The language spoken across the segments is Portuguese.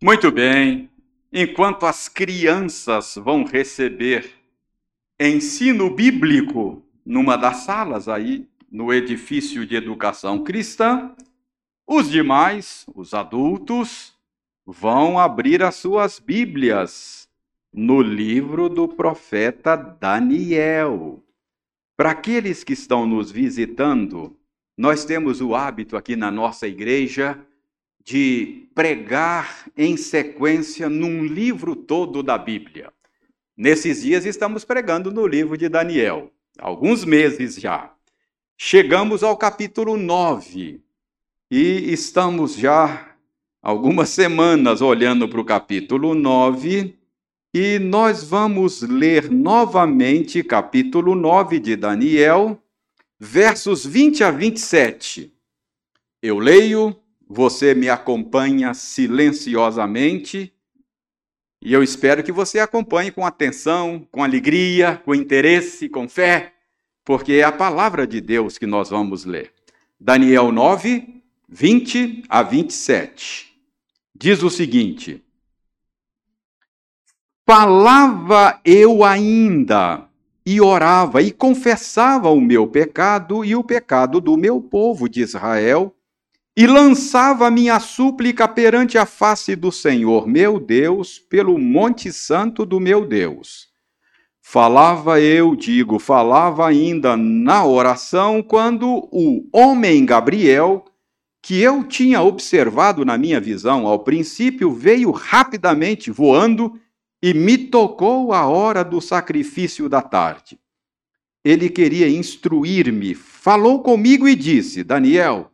Muito bem. Enquanto as crianças vão receber ensino bíblico numa das salas aí no edifício de educação cristã, os demais, os adultos, vão abrir as suas Bíblias no livro do profeta Daniel. Para aqueles que estão nos visitando, nós temos o hábito aqui na nossa igreja de pregar em sequência num livro todo da Bíblia. Nesses dias estamos pregando no livro de Daniel, alguns meses já. Chegamos ao capítulo 9 e estamos já algumas semanas olhando para o capítulo 9 e nós vamos ler novamente capítulo 9 de Daniel, versos 20 a 27. Eu leio você me acompanha silenciosamente e eu espero que você acompanhe com atenção, com alegria, com interesse, com fé, porque é a palavra de Deus que nós vamos ler. Daniel 9, 20 a 27. Diz o seguinte: Falava eu ainda e orava e confessava o meu pecado e o pecado do meu povo de Israel e lançava minha súplica perante a face do Senhor, meu Deus, pelo monte santo do meu Deus. Falava eu, digo, falava ainda na oração, quando o homem Gabriel, que eu tinha observado na minha visão ao princípio, veio rapidamente voando e me tocou a hora do sacrifício da tarde. Ele queria instruir-me, falou comigo e disse: Daniel,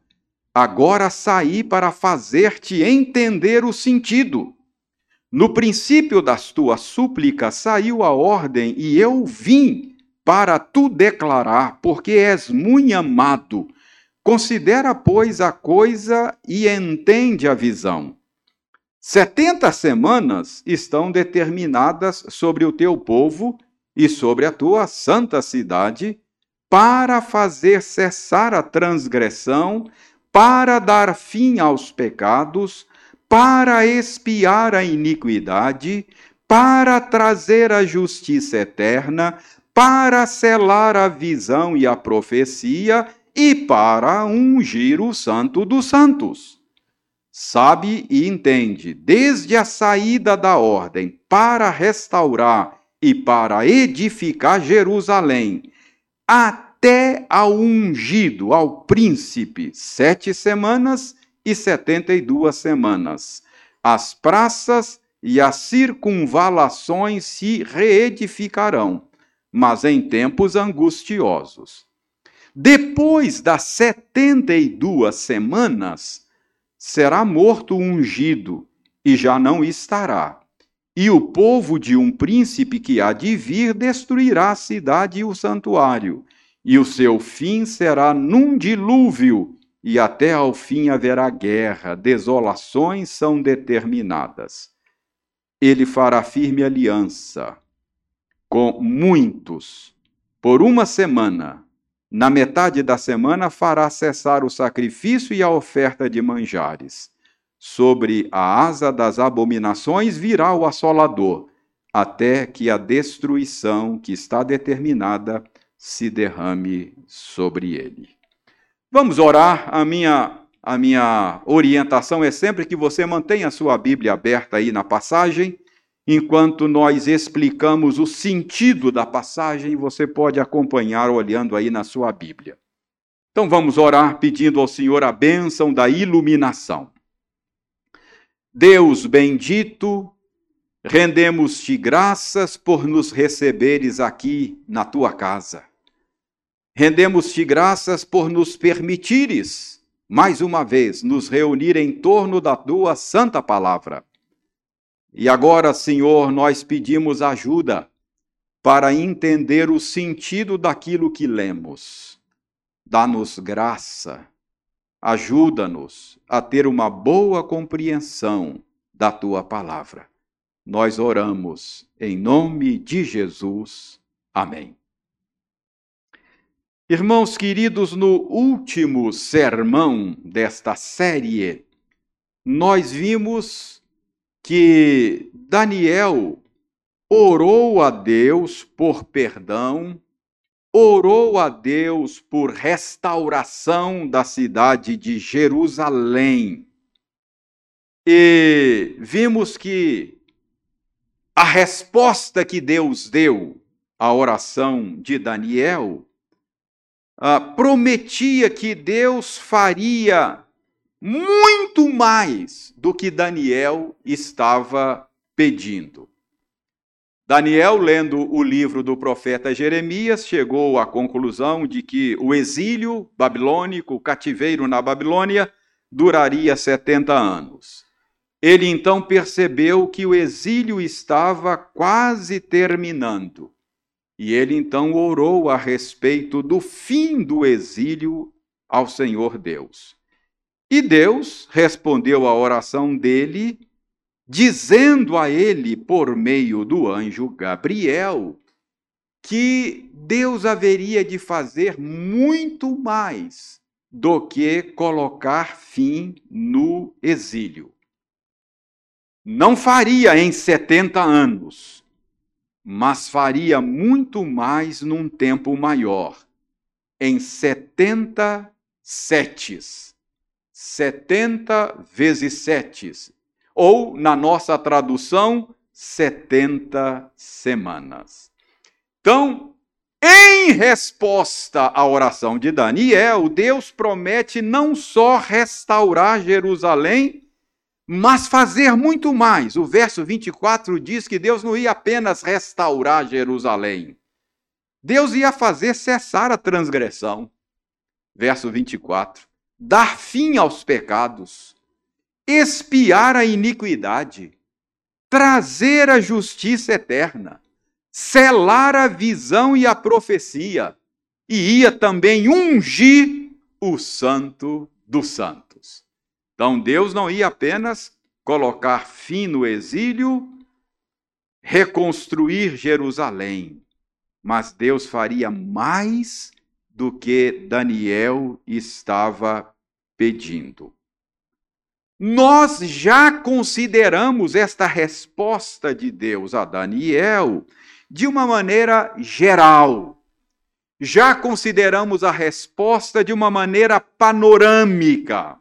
Agora saí para fazer-te entender o sentido. No princípio das tuas súplicas saiu a ordem, e eu vim para tu declarar, porque és muito amado. Considera, pois, a coisa e entende a visão. Setenta semanas estão determinadas sobre o teu povo e sobre a tua santa cidade, para fazer cessar a transgressão, para dar fim aos pecados, para expiar a iniquidade, para trazer a justiça eterna, para selar a visão e a profecia e para ungir o Santo dos Santos. Sabe e entende, desde a saída da ordem para restaurar e para edificar Jerusalém, até até ao ungido, ao príncipe, sete semanas e setenta e duas semanas. As praças e as circunvalações se reedificarão, mas em tempos angustiosos. Depois das setenta e duas semanas, será morto o ungido, e já não estará. E o povo de um príncipe que há de vir destruirá a cidade e o santuário, e o seu fim será num dilúvio, e até ao fim haverá guerra, desolações são determinadas. Ele fará firme aliança com muitos por uma semana. Na metade da semana fará cessar o sacrifício e a oferta de manjares. Sobre a asa das abominações virá o assolador, até que a destruição que está determinada se derrame sobre ele. Vamos orar. A minha, a minha orientação é sempre que você mantenha a sua Bíblia aberta aí na passagem, enquanto nós explicamos o sentido da passagem, você pode acompanhar olhando aí na sua Bíblia. Então vamos orar pedindo ao Senhor a bênção da iluminação. Deus bendito, rendemos-te graças por nos receberes aqui na tua casa. Rendemos-te graças por nos permitires, mais uma vez, nos reunir em torno da tua santa palavra. E agora, Senhor, nós pedimos ajuda para entender o sentido daquilo que lemos. Dá-nos graça, ajuda-nos a ter uma boa compreensão da tua palavra. Nós oramos em nome de Jesus. Amém. Irmãos queridos, no último sermão desta série, nós vimos que Daniel orou a Deus por perdão, orou a Deus por restauração da cidade de Jerusalém. E vimos que a resposta que Deus deu à oração de Daniel uh, prometia que Deus faria muito mais do que Daniel estava pedindo. Daniel, lendo o livro do profeta Jeremias, chegou à conclusão de que o exílio babilônico, o cativeiro na Babilônia, duraria 70 anos. Ele então percebeu que o exílio estava quase terminando. E ele então orou a respeito do fim do exílio ao Senhor Deus. E Deus respondeu à oração dele, dizendo a ele, por meio do anjo Gabriel, que Deus haveria de fazer muito mais do que colocar fim no exílio. Não faria em 70 anos, mas faria muito mais num tempo maior, em 70 setes. 70 vezes 7, ou, na nossa tradução, 70 semanas. Então, em resposta à oração de Daniel, Deus promete não só restaurar Jerusalém, mas fazer muito mais. O verso 24 diz que Deus não ia apenas restaurar Jerusalém, Deus ia fazer cessar a transgressão. Verso 24 dar fim aos pecados, expiar a iniquidade, trazer a justiça eterna, selar a visão e a profecia, e ia também ungir o Santo dos Santos. Então Deus não ia apenas colocar fim no exílio, reconstruir Jerusalém, mas Deus faria mais do que Daniel estava pedindo. Nós já consideramos esta resposta de Deus a Daniel de uma maneira geral. Já consideramos a resposta de uma maneira panorâmica.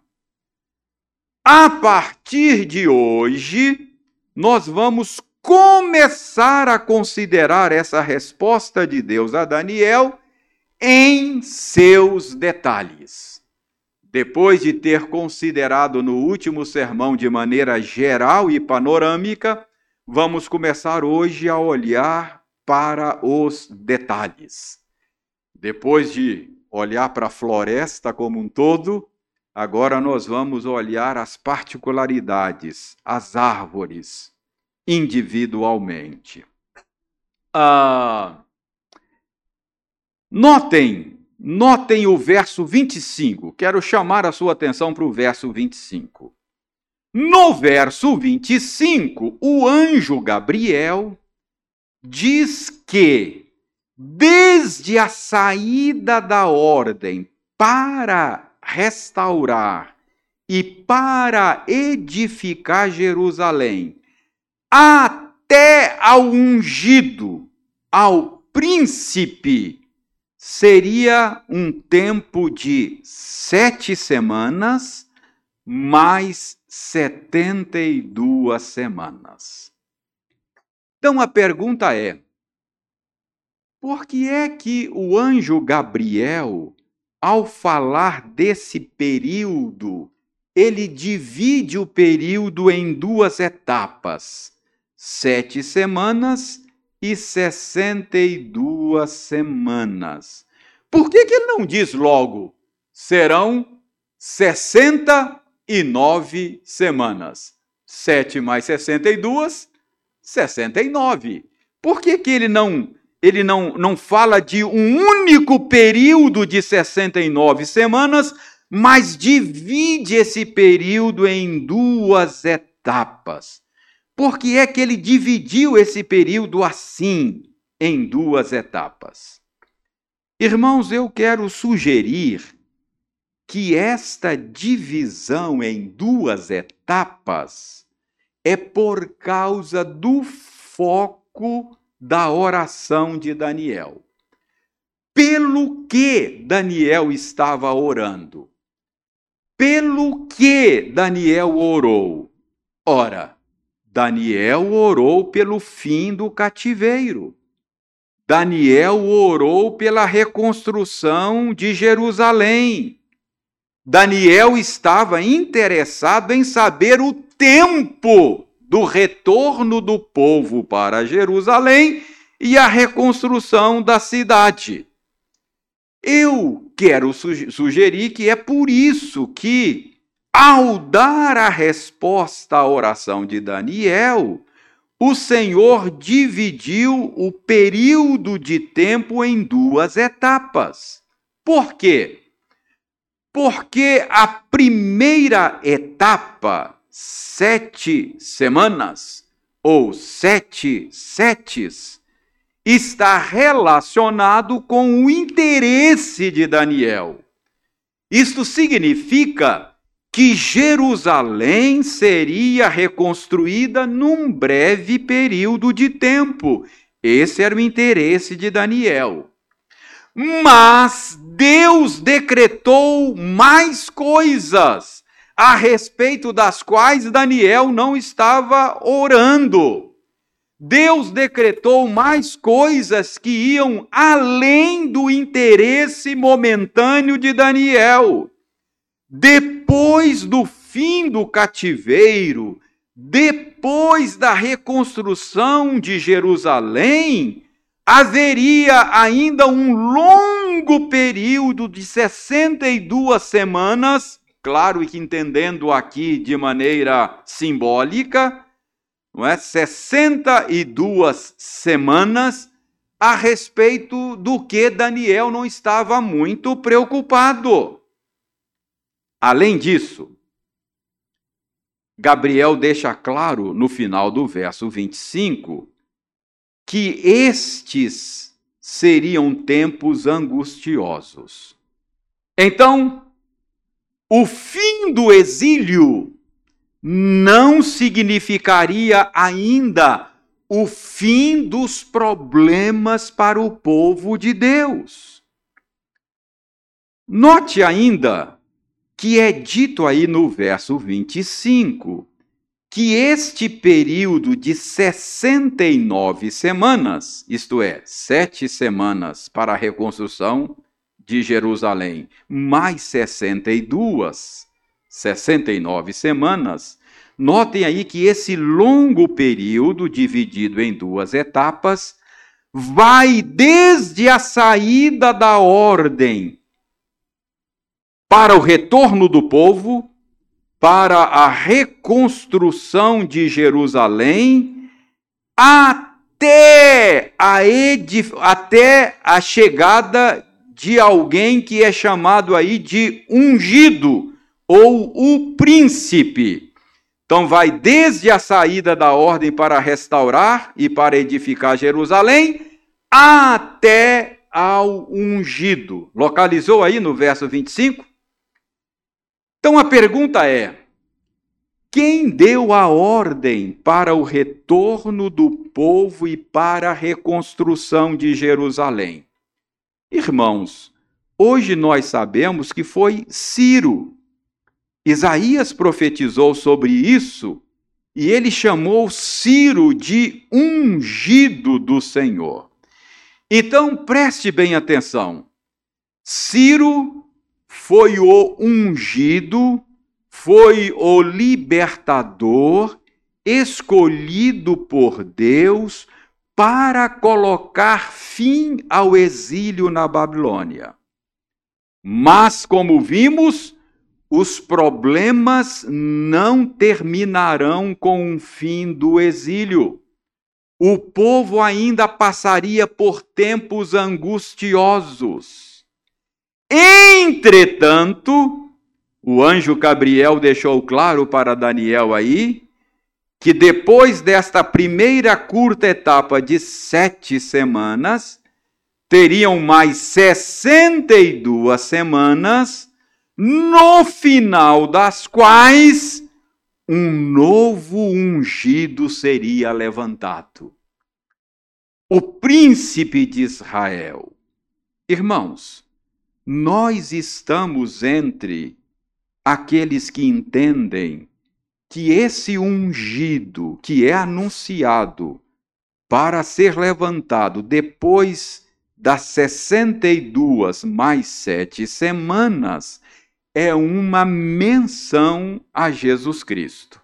A partir de hoje, nós vamos começar a considerar essa resposta de Deus a Daniel em seus detalhes. Depois de ter considerado no último sermão de maneira geral e panorâmica, vamos começar hoje a olhar para os detalhes. Depois de olhar para a floresta como um todo, agora nós vamos olhar as particularidades, as árvores, individualmente. Ah, Notem, notem o verso 25. Quero chamar a sua atenção para o verso 25. No verso 25, o anjo Gabriel diz que, desde a saída da ordem para restaurar e para edificar Jerusalém, até ao ungido, ao príncipe seria um tempo de sete semanas mais setenta e duas semanas. Então a pergunta é: por que é que o anjo Gabriel, ao falar desse período, ele divide o período em duas etapas, sete semanas e 62 semanas. Por que, que ele não diz logo? Serão 69 semanas. 7 mais 62, 69. Por que, que ele não ele não, não fala de um único período de 69 semanas, mas divide esse período em duas etapas. Por que é que ele dividiu esse período assim, em duas etapas? Irmãos, eu quero sugerir que esta divisão em duas etapas é por causa do foco da oração de Daniel. Pelo que Daniel estava orando? Pelo que Daniel orou? Ora, Daniel orou pelo fim do cativeiro. Daniel orou pela reconstrução de Jerusalém. Daniel estava interessado em saber o tempo do retorno do povo para Jerusalém e a reconstrução da cidade. Eu quero sugerir que é por isso que, ao dar a resposta à oração de Daniel, o Senhor dividiu o período de tempo em duas etapas. Por quê? Porque a primeira etapa, sete semanas, ou sete setes, está relacionado com o interesse de Daniel. Isto significa que Jerusalém seria reconstruída num breve período de tempo. Esse era o interesse de Daniel. Mas Deus decretou mais coisas a respeito das quais Daniel não estava orando. Deus decretou mais coisas que iam além do interesse momentâneo de Daniel. Depois do fim do cativeiro, depois da reconstrução de Jerusalém, haveria ainda um longo período de 62 semanas, claro que entendendo aqui de maneira simbólica, não é? 62 semanas a respeito do que Daniel não estava muito preocupado. Além disso, Gabriel deixa claro no final do verso 25 que estes seriam tempos angustiosos. Então, o fim do exílio não significaria ainda o fim dos problemas para o povo de Deus. Note ainda que é dito aí no verso 25 que este período de 69 semanas, isto é, sete semanas para a reconstrução de Jerusalém, mais 62, 69 semanas, notem aí que esse longo período, dividido em duas etapas, vai desde a saída da ordem para o retorno do povo, para a reconstrução de Jerusalém, até a, até a chegada de alguém que é chamado aí de ungido ou o príncipe. Então, vai desde a saída da ordem para restaurar e para edificar Jerusalém, até ao ungido. Localizou aí no verso 25? Então, a pergunta é: quem deu a ordem para o retorno do povo e para a reconstrução de Jerusalém? Irmãos, hoje nós sabemos que foi Ciro Isaías profetizou sobre isso e ele chamou Ciro de ungido do Senhor. Então preste bem atenção. Ciro foi o ungido, foi o libertador escolhido por Deus para colocar fim ao exílio na Babilônia. Mas, como vimos, os problemas não terminarão com o fim do exílio. O povo ainda passaria por tempos angustiosos. Entretanto, o anjo Gabriel deixou claro para Daniel aí que depois desta primeira curta etapa de sete semanas, teriam mais 62 semanas no final das quais um novo ungido seria levantado. O príncipe de Israel. Irmãos, nós estamos entre aqueles que entendem que esse ungido que é anunciado para ser levantado depois das 62 mais sete semanas é uma menção a Jesus Cristo.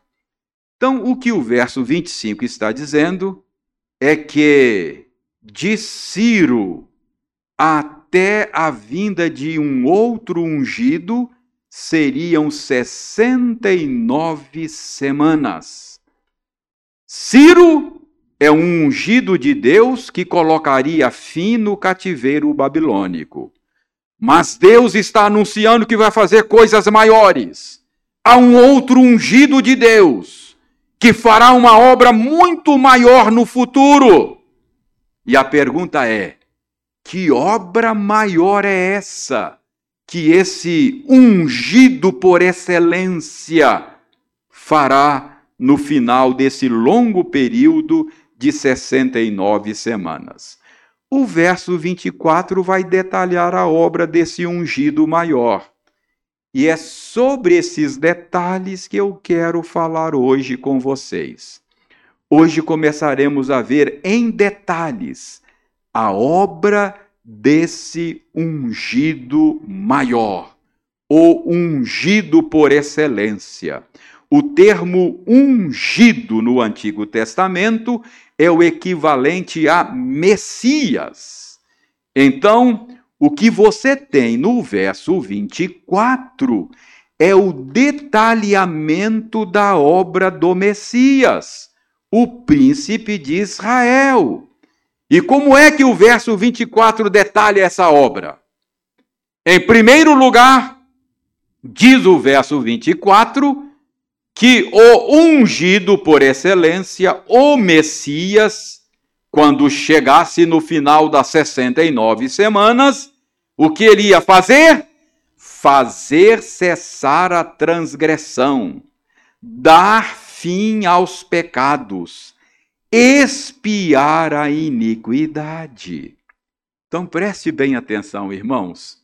Então, o que o verso 25 está dizendo é que de Ciro até a vinda de um outro ungido seriam 69 semanas. Ciro é um ungido de Deus que colocaria fim no cativeiro babilônico. Mas Deus está anunciando que vai fazer coisas maiores. Há um outro ungido de Deus que fará uma obra muito maior no futuro. E a pergunta é: que obra maior é essa que esse ungido por excelência fará no final desse longo período de 69 semanas? O verso 24 vai detalhar a obra desse ungido maior. E é sobre esses detalhes que eu quero falar hoje com vocês. Hoje começaremos a ver em detalhes a obra desse ungido maior, o ungido por excelência. O termo ungido no Antigo Testamento é o equivalente a Messias. Então, o que você tem no verso 24 é o detalhamento da obra do Messias, o príncipe de Israel. E como é que o verso 24 detalha essa obra? Em primeiro lugar, diz o verso 24 que o ungido por excelência, o Messias, quando chegasse no final das 69 semanas, o que ele ia fazer? Fazer cessar a transgressão, dar fim aos pecados, expiar a iniquidade. Então preste bem atenção, irmãos.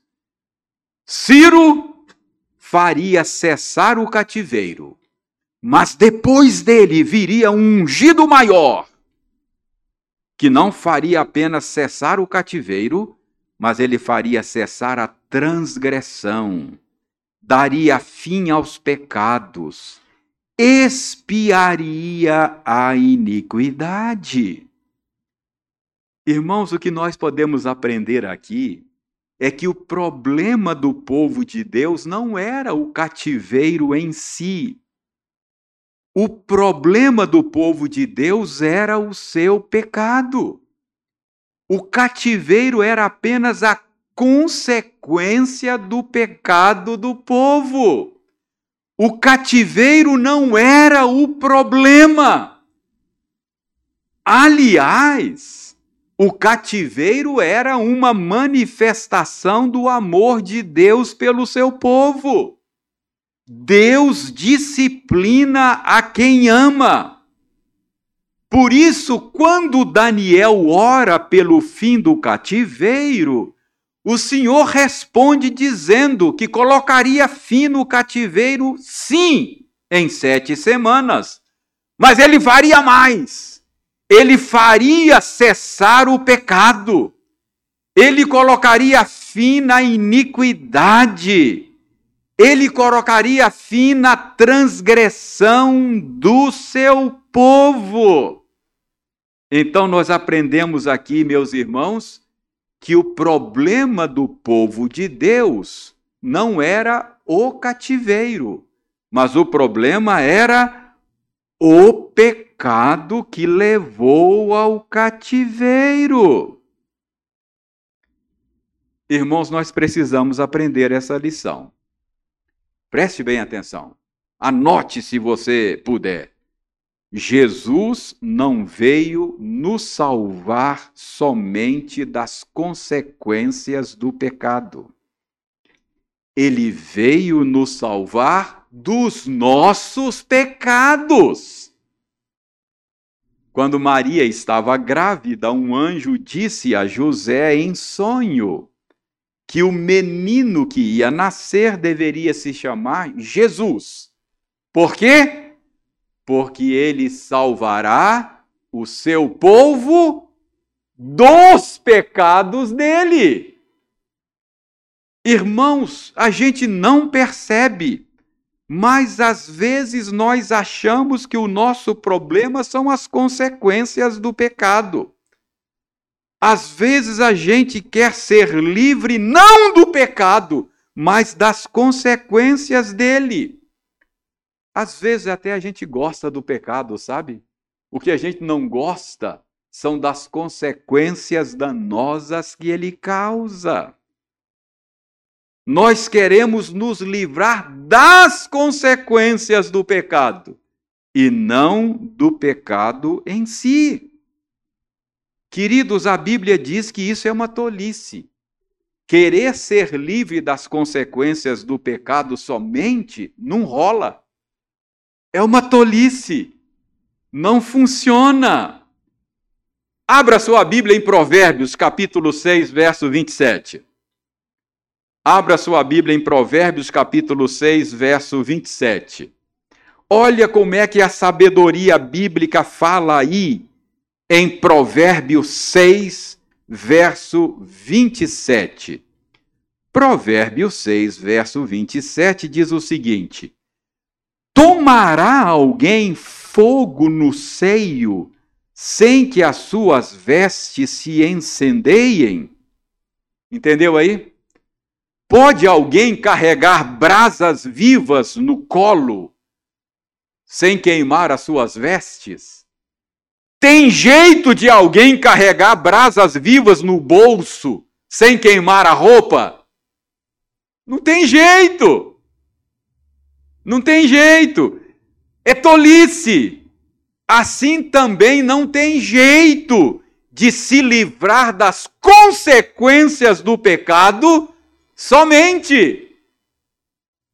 Ciro faria cessar o cativeiro mas depois dele viria um ungido maior, que não faria apenas cessar o cativeiro, mas ele faria cessar a transgressão, daria fim aos pecados, expiaria a iniquidade. Irmãos, o que nós podemos aprender aqui é que o problema do povo de Deus não era o cativeiro em si, o problema do povo de Deus era o seu pecado. O cativeiro era apenas a consequência do pecado do povo. O cativeiro não era o problema. Aliás, o cativeiro era uma manifestação do amor de Deus pelo seu povo. Deus disciplina a quem ama. Por isso, quando Daniel ora pelo fim do cativeiro, o Senhor responde dizendo que colocaria fim no cativeiro, sim, em sete semanas. Mas ele faria mais. Ele faria cessar o pecado. Ele colocaria fim na iniquidade ele colocaria fim na transgressão do seu povo. Então, nós aprendemos aqui, meus irmãos, que o problema do povo de Deus não era o cativeiro, mas o problema era o pecado que levou ao cativeiro. Irmãos, nós precisamos aprender essa lição. Preste bem atenção. Anote se você puder. Jesus não veio nos salvar somente das consequências do pecado. Ele veio nos salvar dos nossos pecados. Quando Maria estava grávida, um anjo disse a José em sonho que o menino que ia nascer deveria se chamar Jesus. Por quê? Porque ele salvará o seu povo dos pecados dele. Irmãos, a gente não percebe, mas às vezes nós achamos que o nosso problema são as consequências do pecado. Às vezes a gente quer ser livre não do pecado, mas das consequências dele. Às vezes até a gente gosta do pecado, sabe? O que a gente não gosta são das consequências danosas que ele causa. Nós queremos nos livrar das consequências do pecado e não do pecado em si. Queridos, a Bíblia diz que isso é uma tolice. Querer ser livre das consequências do pecado somente não rola. É uma tolice. Não funciona. Abra sua Bíblia em Provérbios, capítulo 6, verso 27. Abra sua Bíblia em Provérbios, capítulo 6, verso 27. Olha como é que a sabedoria bíblica fala aí em Provérbios 6, verso 27. Provérbios 6, verso 27 diz o seguinte: Tomará alguém fogo no seio sem que as suas vestes se encendeiem? Entendeu aí? Pode alguém carregar brasas vivas no colo sem queimar as suas vestes? Tem jeito de alguém carregar brasas vivas no bolso sem queimar a roupa? Não tem jeito. Não tem jeito. É tolice. Assim também não tem jeito de se livrar das consequências do pecado somente.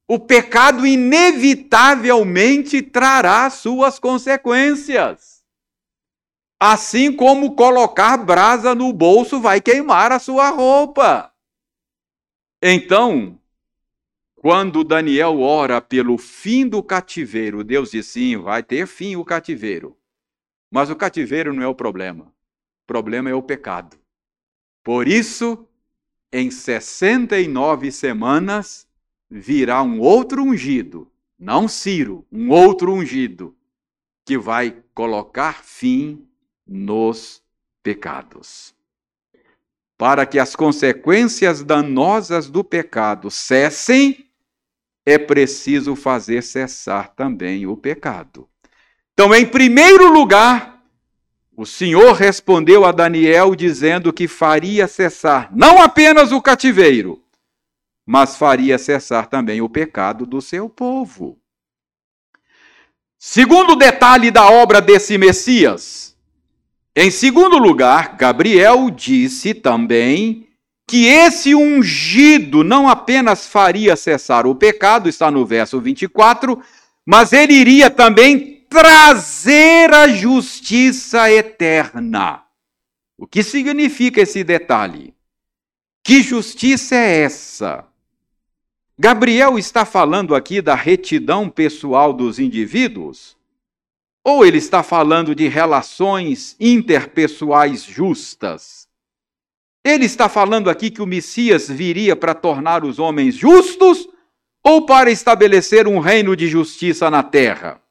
O pecado inevitavelmente trará suas consequências. Assim como colocar brasa no bolso vai queimar a sua roupa. Então, quando Daniel ora pelo fim do cativeiro, Deus diz sim, vai ter fim o cativeiro. Mas o cativeiro não é o problema. O problema é o pecado. Por isso, em 69 semanas, virá um outro ungido, não Ciro, um outro ungido, que vai colocar fim nos pecados. Para que as consequências danosas do pecado cessem, é preciso fazer cessar também o pecado. Então, em primeiro lugar, o Senhor respondeu a Daniel dizendo que faria cessar não apenas o cativeiro, mas faria cessar também o pecado do seu povo. Segundo detalhe da obra desse Messias, em segundo lugar, Gabriel disse também que esse ungido não apenas faria cessar o pecado, está no verso 24, mas ele iria também trazer a justiça eterna. O que significa esse detalhe? Que justiça é essa? Gabriel está falando aqui da retidão pessoal dos indivíduos? Ou ele está falando de relações interpessoais justas? Ele está falando aqui que o Messias viria para tornar os homens justos ou para estabelecer um reino de justiça na terra?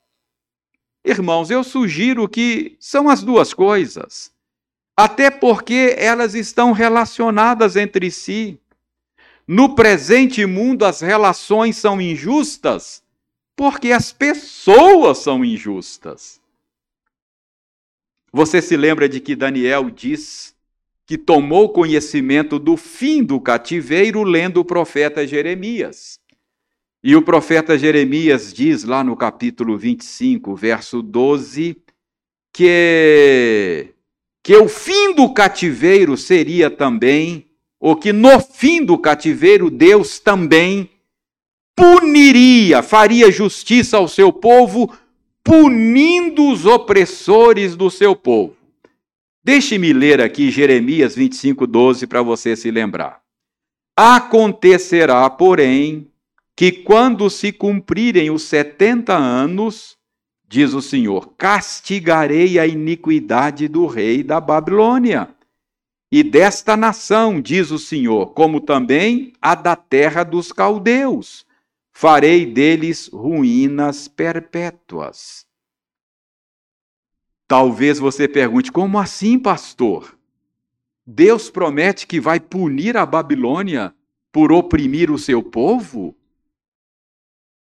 Irmãos, eu sugiro que são as duas coisas, até porque elas estão relacionadas entre si. No presente mundo, as relações são injustas porque as pessoas são injustas. Você se lembra de que Daniel diz que tomou conhecimento do fim do cativeiro lendo o profeta Jeremias. E o profeta Jeremias diz lá no capítulo 25, verso 12, que, que o fim do cativeiro seria também, ou que no fim do cativeiro Deus também puniria, faria justiça ao seu povo, punindo os opressores do seu povo. Deixe-me ler aqui Jeremias 25, 12 para você se lembrar. Acontecerá, porém, que quando se cumprirem os setenta anos, diz o Senhor, castigarei a iniquidade do rei da Babilônia e desta nação, diz o Senhor, como também a da terra dos caldeus. Farei deles ruínas perpétuas. Talvez você pergunte: como assim, pastor? Deus promete que vai punir a Babilônia por oprimir o seu povo?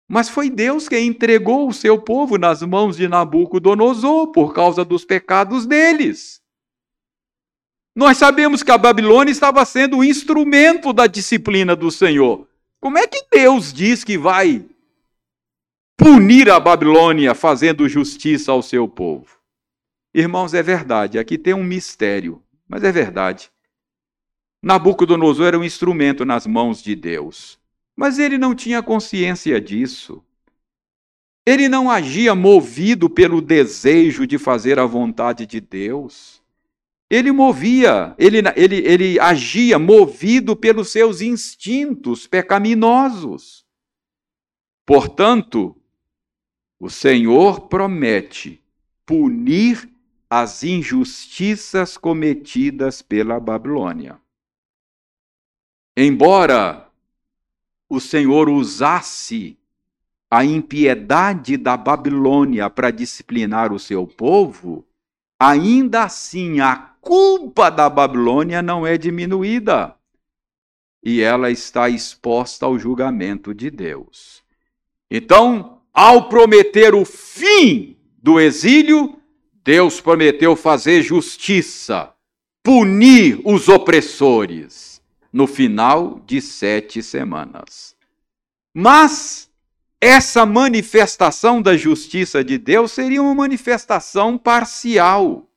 Mas foi Deus quem entregou o seu povo nas mãos de Nabucodonosor por causa dos pecados deles. Nós sabemos que a Babilônia estava sendo o instrumento da disciplina do Senhor. Como é que Deus diz que vai punir a Babilônia fazendo justiça ao seu povo? Irmãos, é verdade, aqui tem um mistério, mas é verdade. Nabucodonosor era um instrumento nas mãos de Deus. Mas ele não tinha consciência disso. Ele não agia movido pelo desejo de fazer a vontade de Deus. Ele movia, ele, ele, ele agia movido pelos seus instintos pecaminosos. Portanto, o Senhor promete punir as injustiças cometidas pela Babilônia. Embora o Senhor usasse a impiedade da Babilônia para disciplinar o seu povo, ainda assim a culpa da Babilônia não é diminuída e ela está exposta ao julgamento de Deus. Então, ao prometer o fim do exílio, Deus prometeu fazer justiça, punir os opressores no final de sete semanas. Mas essa manifestação da justiça de Deus seria uma manifestação parcial.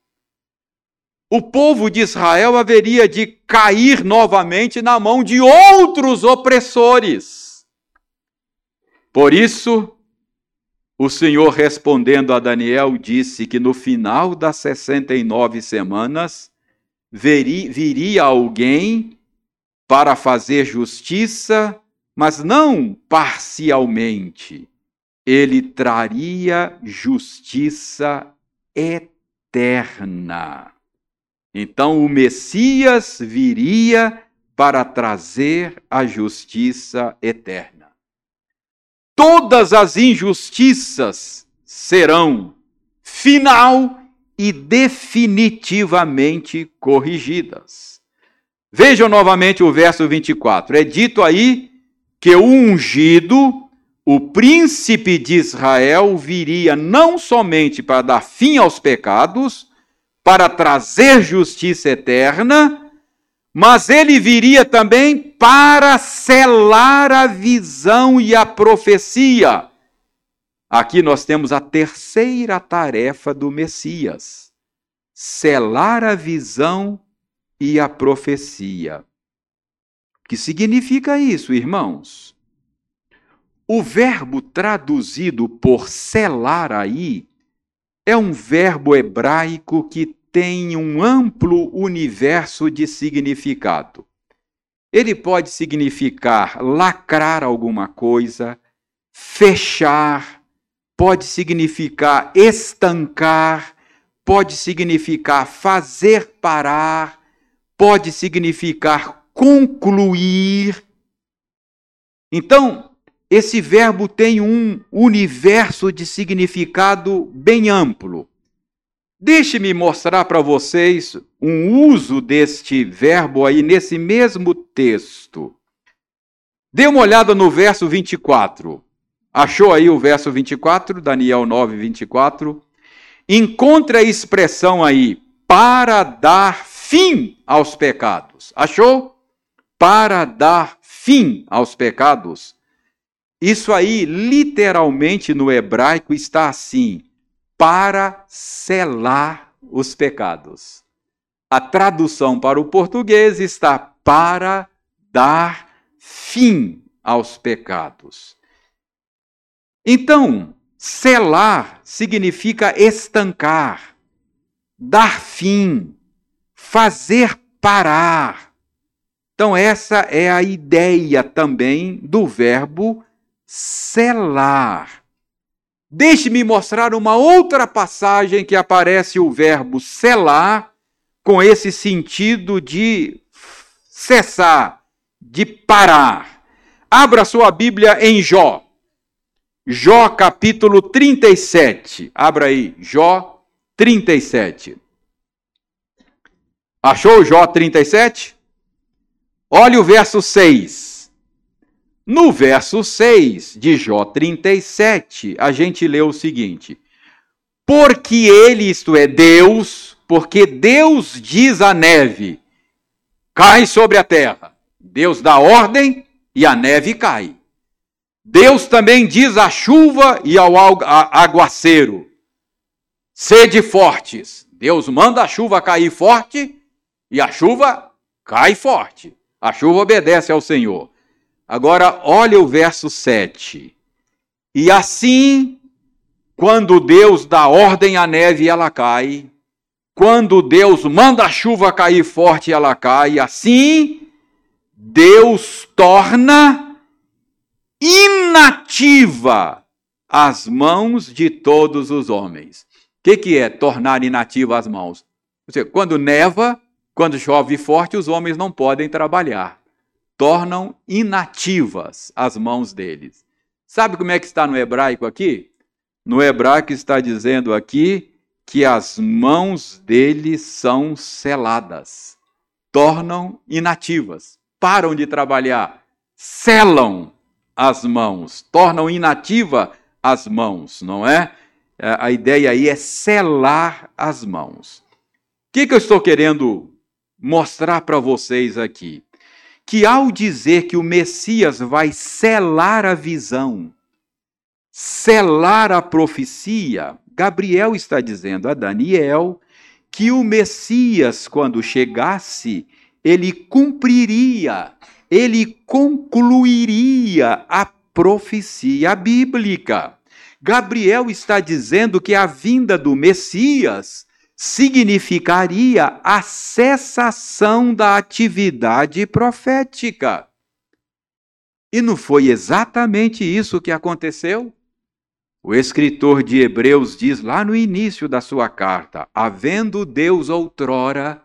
O povo de Israel haveria de cair novamente na mão de outros opressores. Por isso, o Senhor respondendo a Daniel disse que no final das 69 semanas viria alguém para fazer justiça, mas não parcialmente. Ele traria justiça eterna. Então o Messias viria para trazer a justiça eterna. Todas as injustiças serão final e definitivamente corrigidas. Vejam novamente o verso 24. É dito aí que o ungido, o príncipe de Israel, viria não somente para dar fim aos pecados, para trazer justiça eterna, mas ele viria também para selar a visão e a profecia. Aqui nós temos a terceira tarefa do Messias: selar a visão e a profecia. O que significa isso, irmãos? O verbo traduzido por selar aí é um verbo hebraico que tem um amplo universo de significado. Ele pode significar lacrar alguma coisa, fechar, pode significar estancar, pode significar fazer parar, pode significar concluir. Então, esse verbo tem um universo de significado bem amplo. Deixe-me mostrar para vocês um uso deste verbo aí nesse mesmo texto. Dê uma olhada no verso 24. Achou aí o verso 24, Daniel 9, 24? Encontre a expressão aí, para dar fim aos pecados. Achou? Para dar fim aos pecados. Isso aí, literalmente no hebraico, está assim: para selar os pecados. A tradução para o português está para dar fim aos pecados. Então, selar significa estancar, dar fim, fazer parar. Então, essa é a ideia também do verbo selar. Deixe-me mostrar uma outra passagem que aparece o verbo selar com esse sentido de cessar, de parar. Abra sua Bíblia em Jó. Jó capítulo 37. Abra aí, Jó 37. Achou Jó 37? Olhe o verso 6. No verso 6 de Jó 37, a gente lê o seguinte: Porque ele, isto é, Deus, porque Deus diz à neve: cai sobre a terra. Deus dá ordem e a neve cai. Deus também diz à chuva e ao aguaceiro: sede fortes. Deus manda a chuva cair forte e a chuva cai forte. A chuva obedece ao Senhor. Agora, olha o verso 7. E assim, quando Deus dá ordem à neve, ela cai. Quando Deus manda a chuva cair forte, ela cai. Assim, Deus torna inativa as mãos de todos os homens. O que, que é tornar inativa as mãos? Seja, quando neva, quando chove forte, os homens não podem trabalhar. Tornam inativas as mãos deles. Sabe como é que está no hebraico aqui? No hebraico está dizendo aqui que as mãos deles são seladas, tornam inativas, param de trabalhar, selam as mãos, tornam inativa as mãos, não é? a ideia aí é selar as mãos. O que, que eu estou querendo mostrar para vocês aqui? Que ao dizer que o Messias vai selar a visão, selar a profecia, Gabriel está dizendo a Daniel que o Messias, quando chegasse, ele cumpriria ele concluiria a profecia bíblica. Gabriel está dizendo que a vinda do Messias significaria a cessação da atividade profética. E não foi exatamente isso que aconteceu? O escritor de Hebreus diz lá no início da sua carta: havendo Deus outrora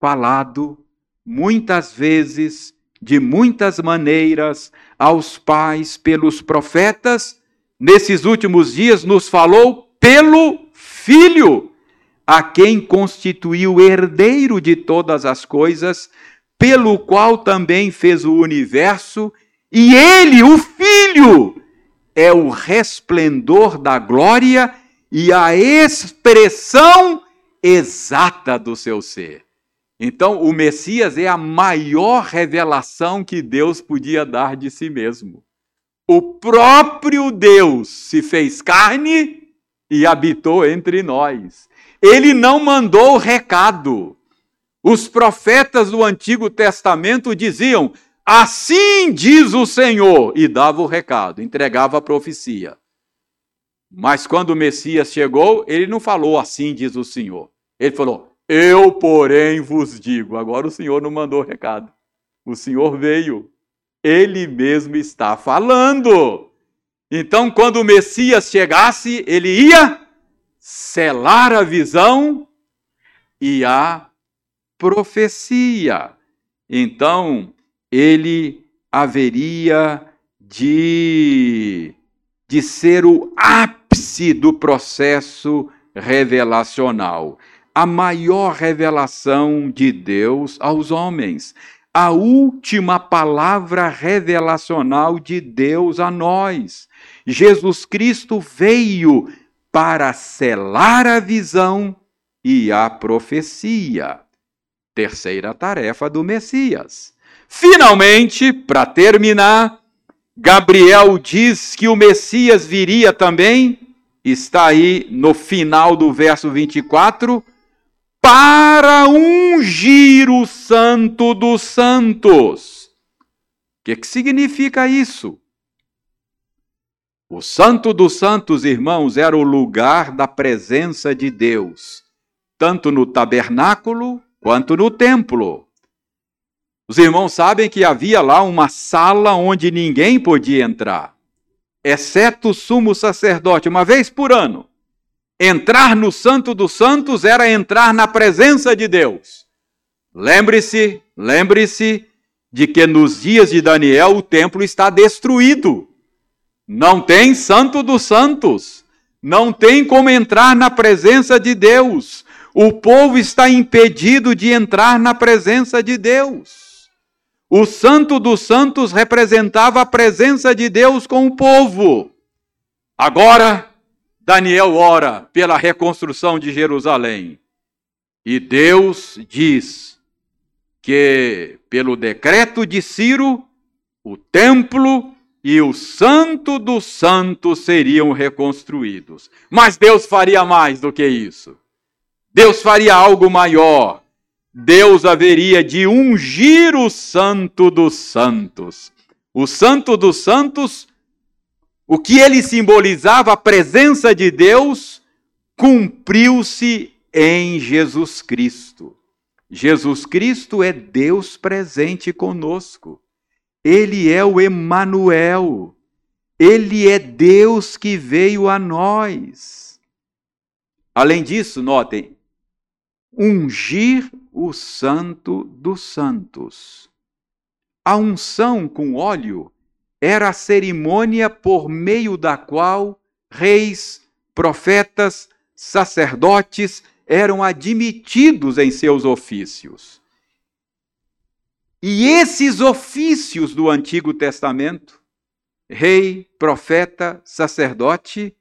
falado muitas vezes de muitas maneiras aos pais pelos profetas, nesses últimos dias nos falou pelo Filho, a quem constituiu herdeiro de todas as coisas, pelo qual também fez o universo, e ele, o Filho, é o resplendor da glória e a expressão exata do seu ser. Então, o Messias é a maior revelação que Deus podia dar de si mesmo. O próprio Deus se fez carne e habitou entre nós. Ele não mandou recado. Os profetas do Antigo Testamento diziam: Assim diz o Senhor, e dava o recado, entregava a profecia. Mas quando o Messias chegou, ele não falou assim diz o Senhor. Ele falou: eu, porém, vos digo. Agora o Senhor não mandou recado. O Senhor veio. Ele mesmo está falando. Então, quando o Messias chegasse, ele ia selar a visão e a profecia. Então, ele haveria de, de ser o ápice do processo revelacional a maior revelação de Deus aos homens, a última palavra revelacional de Deus a nós. Jesus Cristo veio para selar a visão e a profecia. Terceira tarefa do Messias. Finalmente, para terminar, Gabriel diz que o Messias viria também, está aí no final do verso 24 para ungir o Santo dos Santos. O que, que significa isso? O Santo dos Santos, irmãos, era o lugar da presença de Deus, tanto no tabernáculo quanto no templo. Os irmãos sabem que havia lá uma sala onde ninguém podia entrar, exceto o sumo sacerdote, uma vez por ano. Entrar no Santo dos Santos era entrar na presença de Deus. Lembre-se, lembre-se de que nos dias de Daniel o templo está destruído. Não tem Santo dos Santos. Não tem como entrar na presença de Deus. O povo está impedido de entrar na presença de Deus. O Santo dos Santos representava a presença de Deus com o povo. Agora, Daniel ora pela reconstrução de Jerusalém. E Deus diz que, pelo decreto de Ciro, o templo e o Santo dos Santos seriam reconstruídos. Mas Deus faria mais do que isso. Deus faria algo maior. Deus haveria de ungir o Santo dos Santos. O Santo dos Santos, o que ele simbolizava, a presença de Deus, cumpriu-se em Jesus Cristo. Jesus Cristo é Deus presente conosco. Ele é o Emanuel. Ele é Deus que veio a nós. Além disso, notem, ungir o Santo dos Santos. A unção com óleo era a cerimônia por meio da qual reis, profetas, sacerdotes eram admitidos em seus ofícios. E esses ofícios do Antigo Testamento, rei, profeta, sacerdote,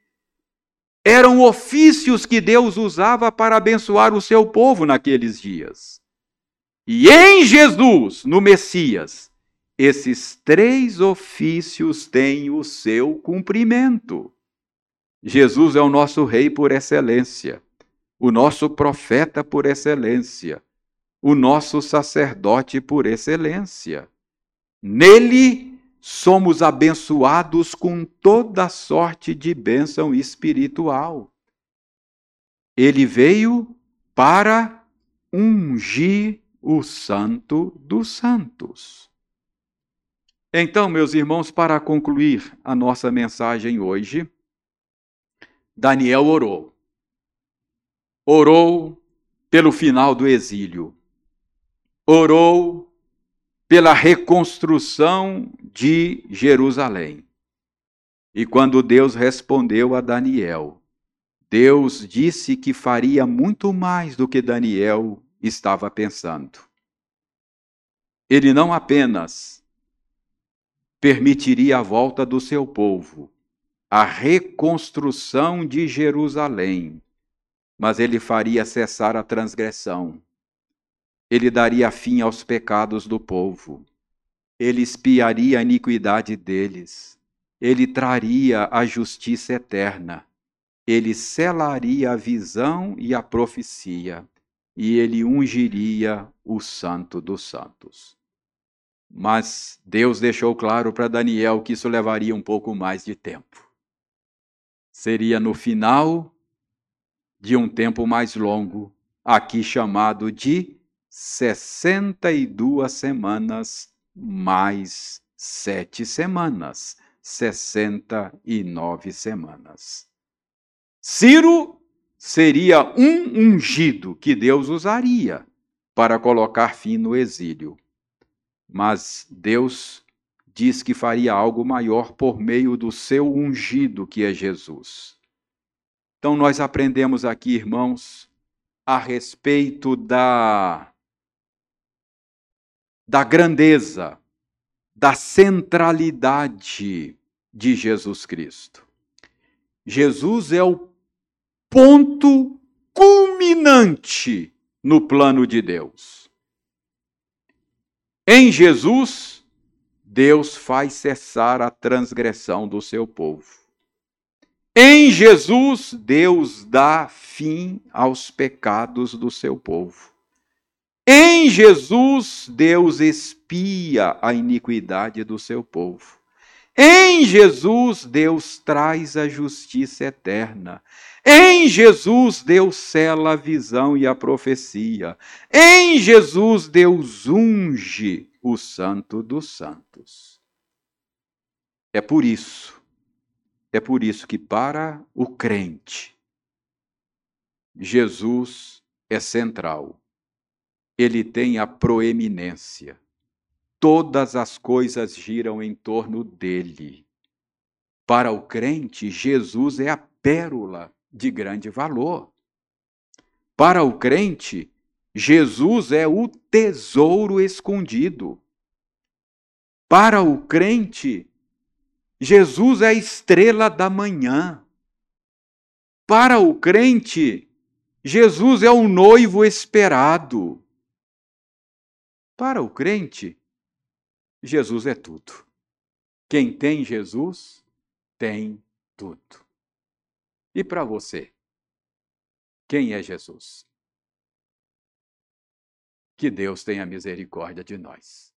eram ofícios que Deus usava para abençoar o seu povo naqueles dias. E em Jesus, no Messias, esses três ofícios têm o seu cumprimento. Jesus é o nosso rei por excelência, o nosso profeta por excelência, o nosso sacerdote por excelência. Nele somos abençoados com toda sorte de bênção espiritual. Ele veio para ungir o Santo dos Santos. Então, meus irmãos, para concluir a nossa mensagem hoje, Daniel orou. Orou pelo final do exílio. Orou pela reconstrução de Jerusalém. E quando Deus respondeu a Daniel, Deus disse que faria muito mais do que Daniel estava pensando. Ele não apenas permitiria a volta do seu povo, a reconstrução de Jerusalém, mas ele faria cessar a transgressão ele daria fim aos pecados do povo. Ele espiaria a iniquidade deles. Ele traria a justiça eterna. Ele selaria a visão e a profecia. E ele ungiria o Santo dos Santos. Mas Deus deixou claro para Daniel que isso levaria um pouco mais de tempo. Seria no final de um tempo mais longo, aqui chamado de 62 semanas mais sete semanas, 69 semanas. Ciro seria um ungido que Deus usaria para colocar fim no exílio. Mas Deus diz que faria algo maior por meio do seu ungido, que é Jesus. Então, nós aprendemos aqui, irmãos, a respeito da da grandeza, da centralidade de Jesus Cristo. Jesus é o ponto culminante no plano de Deus. Em Jesus, Deus faz cessar a transgressão do seu povo. Em Jesus, Deus dá fim aos pecados do seu povo. Em Jesus, Deus expia a iniquidade do seu povo. Em Jesus, Deus traz a justiça eterna. Em Jesus, Deus cela a visão e a profecia. Em Jesus, Deus unge o Santo dos Santos. É por isso, é por isso que para o crente, Jesus é central. Ele tem a proeminência todas as coisas giram em torno dele. Para o crente, Jesus é a pérola de grande valor. Para o crente, Jesus é o tesouro escondido. Para o crente, Jesus é a estrela da manhã. Para o crente, Jesus é o noivo esperado. Para o crente, Jesus é tudo. Quem tem Jesus tem tudo. E para você, quem é Jesus? Que Deus tenha misericórdia de nós.